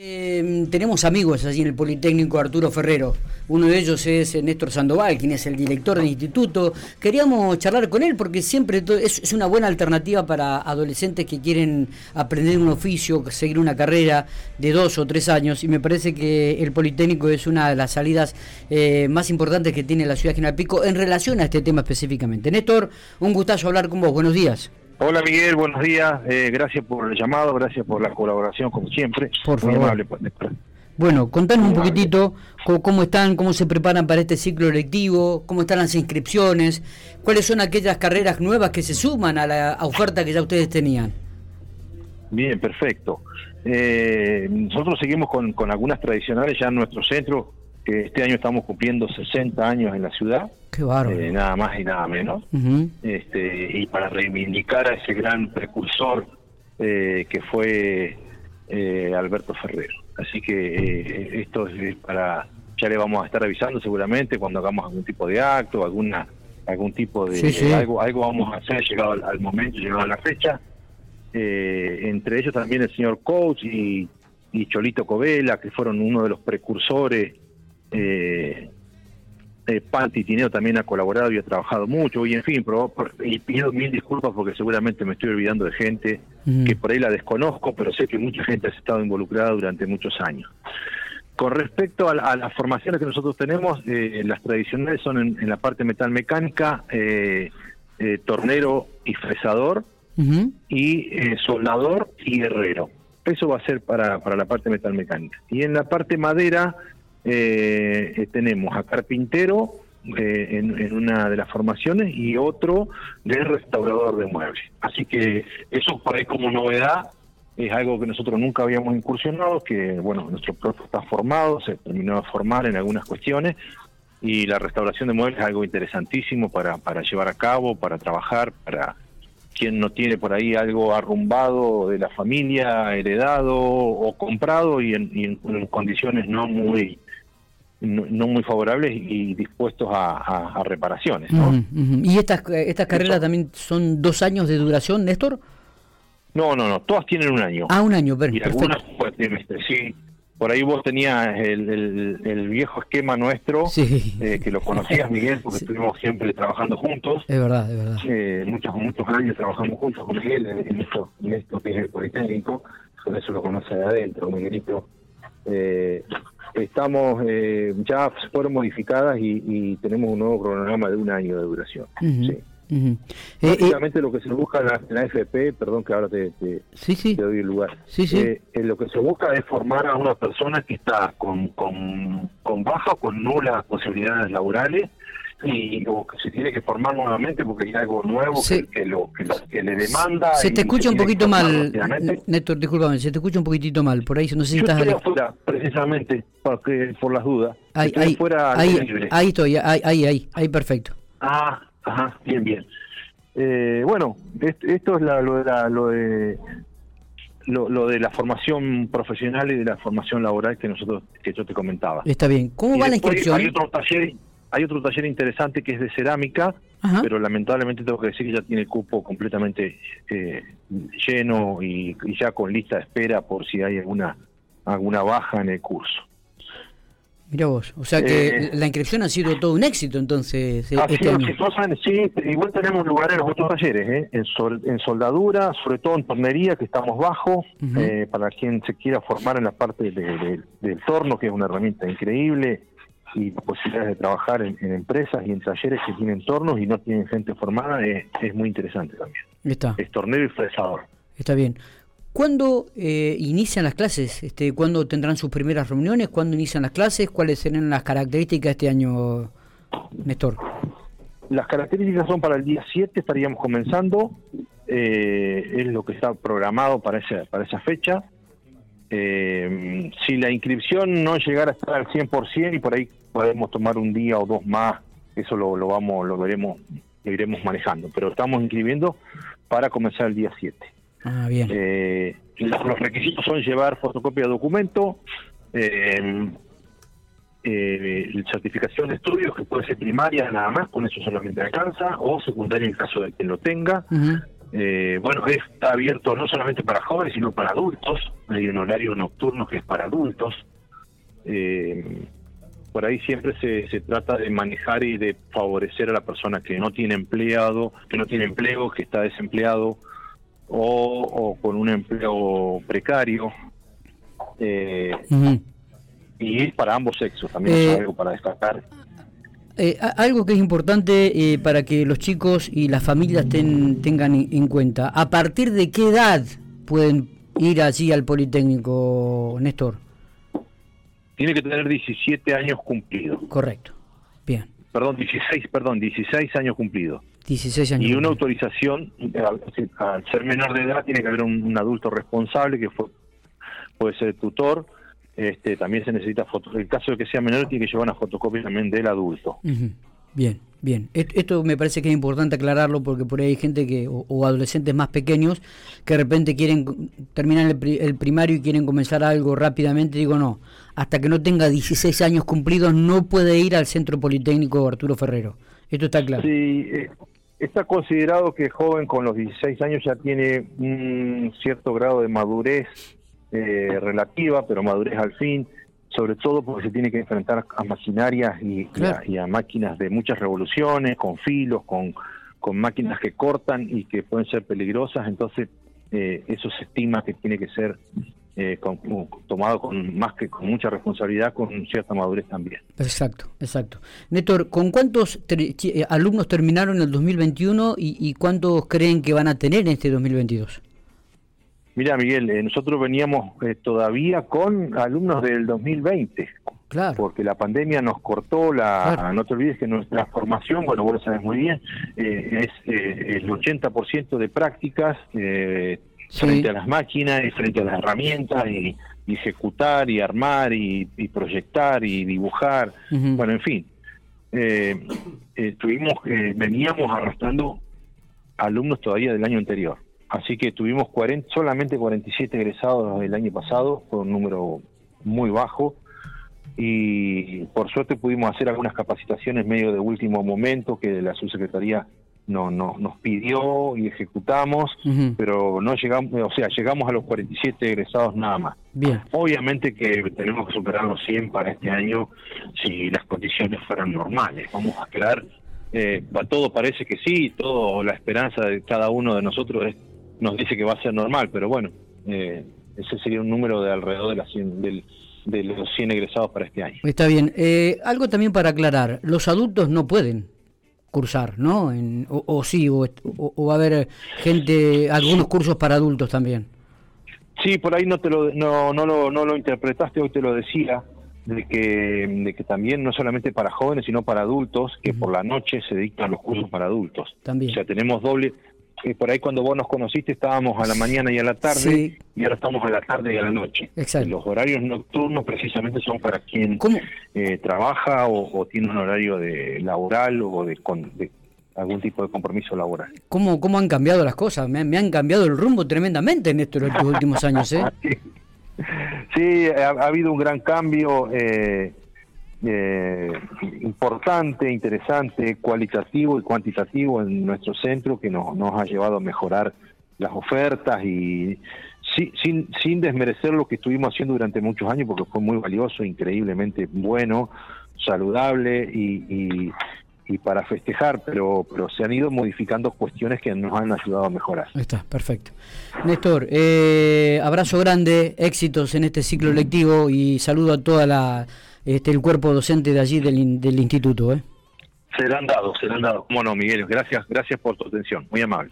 Eh, tenemos amigos allí en el Politécnico Arturo Ferrero. Uno de ellos es Néstor Sandoval, quien es el director del instituto. Queríamos charlar con él porque siempre es, una buena alternativa para adolescentes que quieren aprender un oficio, seguir una carrera de dos o tres años. Y me parece que el Politécnico es una de las salidas eh, más importantes que tiene la ciudad de General Pico en relación a este tema específicamente. Néstor, un gustazo hablar con vos. Buenos días. Hola Miguel, buenos días. Eh, gracias por el llamado, gracias por la colaboración como siempre. Por favor. bueno, contanos un poquitito cómo, están, cómo se preparan para este ciclo lectivo, cómo están las inscripciones, cuáles son aquellas carreras nuevas que se suman a la oferta que ya ustedes tenían. Bien, perfecto. Eh, nosotros seguimos con, con algunas tradicionales ya en nuestro centro, este año estamos cumpliendo 60 años en la ciudad. Qué. Eh, nada más y nada menos. este, y para reivindicar a ese gran precursor eh, que fue eh, Alberto Ferrero. Así que esto es para, ya le vamos a estar avisando seguramente cuando hagamos algún tipo de acto, alguna algún tipo de algo algo vamos a hacer llegado al, momento, llegado a la fecha. entre ellos también el señor Coach y, y Cholito Covela, que fueron uno de los precursores eh, eh, Panti Tineo también ha colaborado y ha trabajado mucho, y en fin, y pido mil disculpas porque seguramente me estoy olvidando de gente que por ahí la desconozco, pero sé que mucha gente ha estado involucrada durante muchos años. Con respecto a, las formaciones que nosotros tenemos, eh, las tradicionales son en, la parte metal mecánica, eh, eh, tornero y fresador, y soldador y herrero. Eso va a ser para, para la parte metal mecánica. Y en la parte madera, eh, tenemos a carpintero eh, en, una de las formaciones y otro de restaurador de muebles. Así que eso por ahí como novedad es algo que nosotros nunca habíamos incursionado, que bueno, nuestro profe está formado, se terminó de formar en algunas cuestiones y la restauración de muebles es algo interesantísimo para, para llevar a cabo, para trabajar, para quien no tiene por ahí algo arrumbado de la familia, heredado o comprado y en condiciones no muy no, muy favorables y dispuestos a, reparaciones. ¿Y estas, estas carreras también son dos años de duración, Néstor? No, no, no, todas tienen un año. Ah, un año, y algunas pues, sí. Por ahí vos tenías el, el, viejo esquema nuestro, eh, que lo conocías, Miguel, porque estuvimos siempre trabajando juntos. Es verdad, es verdad. Eh, muchos, muchos años trabajamos juntos con Miguel en, esto, en esto que es el Politécnico, por eso lo conoce de adentro, Miguelito. Eh, estamos eh, ya fueron modificadas y, tenemos un nuevo cronograma de un año de duración. sí. Uh lo que se busca en la, FP, perdón que ahora te, te, doy el lugar, sí, eh, lo que se busca es formar a una persona que está con, con, con baja o con nulas posibilidades laborales y o que se tiene que formar nuevamente porque hay algo nuevo que, lo, que, le demanda. Se te escucha un poquito mal, Néstor, discúlpame, se te escucha un poquitito mal, por ahí no sé si estás... Estoy afuera, precisamente, porque, por las dudas. Ahí, ahí, ahí, estoy, ahí, ahí, ahí, perfecto. Ah, ajá, bien, bien. Eh, bueno, esto es lo de la, lo de lo, de la formación profesional y de la formación laboral que nosotros que yo te comentaba. Está bien. ¿Cómo va la inscripción? Hay otro taller hay otro taller interesante que es de cerámica, pero lamentablemente tengo que decir que ya tiene el cupo completamente eh, lleno y, ya con lista de espera por si hay alguna alguna baja en el curso. Mira vos, o sea que eh, la inscripción ha sido todo un éxito entonces. Eh, este año. sí, igual tenemos lugares en los otros talleres, en, en, soldadura, sobre todo en tornería, que estamos bajo, para quien se quiera formar en la parte del torno, que es una herramienta increíble, y posibilidades de trabajar en, empresas y en talleres que tienen tornos y no tienen gente formada es, muy interesante también. Está. Es tornero y fresador. Está bien. ¿Cuándo eh, inician las clases? Este, ¿Cuándo tendrán sus primeras reuniones? ¿Cuándo inician las clases? ¿Cuáles serán las características de este año, Néstor? Las características son para el día 7, estaríamos comenzando. Eh, es lo que está programado para esa, para esa fecha. Eh, si la inscripción no llegara a estar al 100% y por ahí podemos tomar un día o dos más, eso lo, lo vamos, lo veremos, lo iremos manejando, pero estamos inscribiendo para comenzar el día 7. Ah, bien. Eh, los requisitos son llevar fotocopia de documento, eh, eh, certificación de estudios, que puede ser primaria nada más, con eso solamente alcanza, o secundaria en caso de que lo tenga. Eh, bueno, está abierto no solamente para jóvenes, sino para adultos. Hay un horario nocturno que es para adultos. Eh, por ahí siempre se, se trata de manejar y de favorecer a la persona que no tiene empleado, que no tiene empleo, que está desempleado o, con un empleo precario. Eh, y es para ambos sexos, también es eh, algo para destacar. Eh, algo que es importante eh, para que los chicos y las familias tengan en cuenta, ¿a partir de qué edad pueden ir allí al Politécnico, Néstor? Tiene que tener 17 años cumplidos. Correcto, bien. Perdón, 16, perdón, 16 años cumplidos. 16 años. Y una autorización, al ser menor de edad, tiene que haber un, adulto responsable que fue, puede ser tutor, este, también se necesita foto. El caso de que sea menor tiene que llevar una fotocopia también del adulto. Bien, bien. Esto me parece que es importante aclararlo porque por ahí hay gente que, o, adolescentes más pequeños que de repente quieren terminar el, primario y quieren comenzar algo rápidamente. Digo, no, hasta que no tenga 16 años cumplidos no puede ir al Centro Politécnico Arturo Ferrero. Esto está claro. Sí, eh, está considerado que joven con los 16 años ya tiene un cierto grado de madurez eh, relativa, pero madurez al fin, sobre todo porque se tiene que enfrentar a maquinarias y, a, máquinas de muchas revoluciones, con filos, con, con máquinas que cortan y que pueden ser peligrosas, entonces eh, eso se estima que tiene que ser eh, tomado con más que con mucha responsabilidad, con cierta madurez también. Exacto, exacto. Néstor, ¿con cuántos alumnos terminaron el 2021 y, y cuántos creen que van a tener en este 2022? Mira, Miguel, eh, nosotros veníamos eh, todavía con alumnos del 2020. Claro. Porque la pandemia nos cortó la. No te olvides que nuestra formación, bueno, vos lo sabes muy bien, eh, es el 80% de prácticas frente a las máquinas y frente a las herramientas y, ejecutar y armar y, proyectar y dibujar. Bueno, en fin. tuvimos, veníamos arrastrando alumnos todavía del año anterior. Así que tuvimos 40, solamente 47 egresados el año pasado, fue un número muy bajo. Y por suerte pudimos hacer algunas capacitaciones medio de último momento que la subsecretaría no, no, nos pidió y ejecutamos, pero no llegamos, o sea, llegamos a los 47 egresados nada más. Bien. Obviamente que tenemos que superar los 100 para este año si las condiciones fueran normales. Vamos a esperar, eh, todo parece que sí, todo la esperanza de cada uno de nosotros es nos dice que va a ser normal, pero bueno, eh, ese sería un número de alrededor de, las de los 100 egresados para este año. Está bien. Eh, algo también para aclarar, los adultos no pueden cursar, ¿no? o, sí, o, va a haber gente, algunos cursos para adultos también. Sí, por ahí no te lo, no, no lo, no lo interpretaste, hoy te lo decía, de que, de que también no solamente para jóvenes, sino para adultos, que por la noche se dictan los cursos para adultos. También. O sea, tenemos doble, por ahí cuando vos nos conociste estábamos a la mañana y a la tarde y ahora estamos a la tarde y a la noche. Exacto. Los horarios nocturnos precisamente son para quien eh, trabaja o, tiene un horario de laboral o de, algún tipo de compromiso laboral. ¿Cómo, cómo han cambiado las cosas? Me, han cambiado el rumbo tremendamente en estos últimos años. ¿eh? sí, ha, habido un gran cambio. Eh, eh, importante, interesante, cualitativo y cuantitativo en nuestro centro que nos, nos ha llevado a mejorar las ofertas y sin, sin desmerecer lo que estuvimos haciendo durante muchos años porque fue muy valioso, increíblemente bueno, saludable y, y, para festejar, pero, pero se han ido modificando cuestiones que nos han ayudado a mejorar. está, perfecto. Néstor, eh, abrazo grande, éxitos en este ciclo lectivo y saludo a toda la este, el cuerpo docente de allí del, del instituto. ¿eh? Serán dados, serán dados. Bueno, Miguel, gracias, gracias por tu atención, muy amable.